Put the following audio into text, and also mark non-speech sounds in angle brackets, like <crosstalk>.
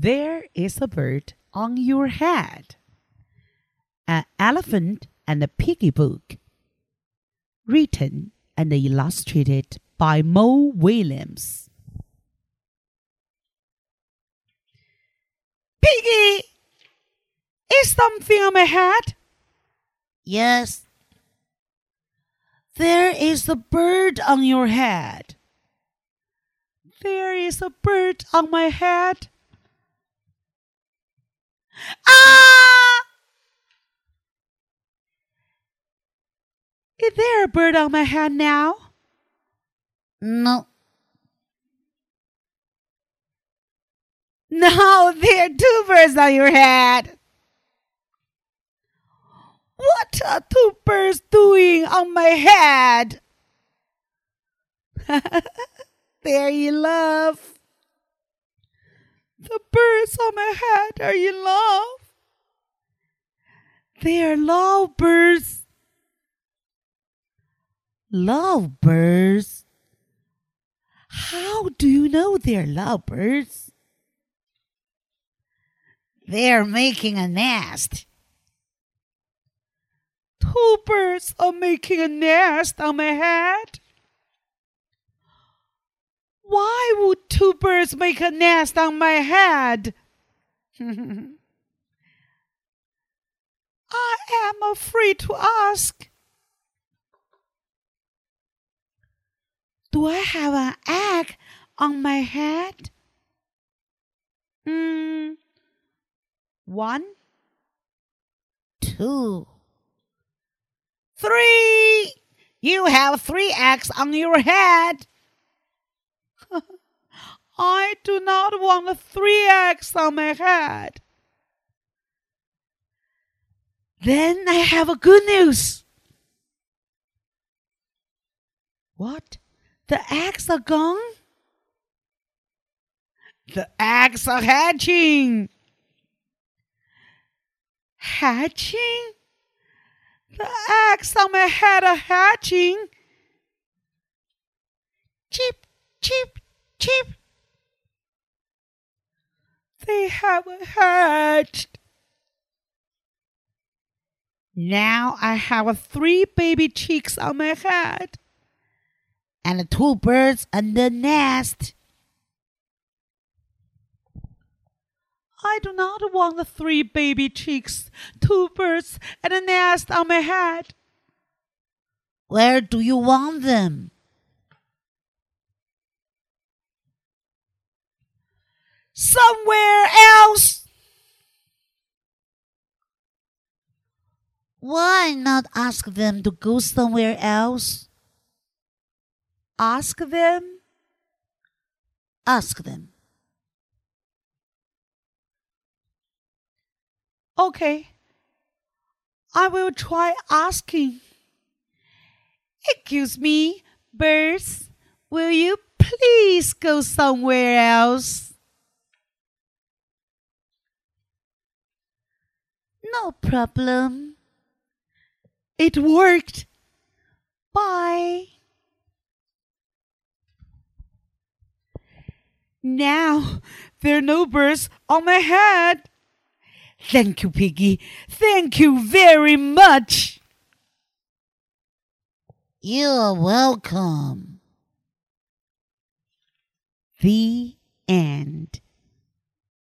There is a bird on your head. An elephant and a piggy book. Written and illustrated by Mo Willems. Piggy! Is something on my head? Yes. There is a bird on your head. There is a bird on my head. Ah! Is there a bird on my head now? No. No, there are two birds on your head. What are two birds doing on my head? <laughs> They're in love. The birds on my head are in love. They are lovebirds. Lovebirds? How do you know they're lovebirds? They're making a nest. Two birds are making a nest on my head. Why would two birds make a nest on my head? <laughs> I am afraid to ask. Do I have an egg on my head? Hmm. One, Two. three. You have three eggs on your head. I do not want three eggs on my head. Then I have a good news. What? The eggs are gone? The eggs are hatching. Hatching? The eggs on my head are hatching. Chip, chip, chip. They haven't hatched. Now I have three baby chicks on my head. And two birds on the nest. I do not want the three baby chicks, two birds, and a nest on my head. Where do you want them? Somewhere else. Why not ask them to go somewhere else? Ask them. Ask them. Okay. I will try asking. Excuse me, birds. Will you please go somewhere else? No problem. It worked. Bye. Now there are no birds on my head. Thank you, Piggy. Thank you very much. You're welcome. The end.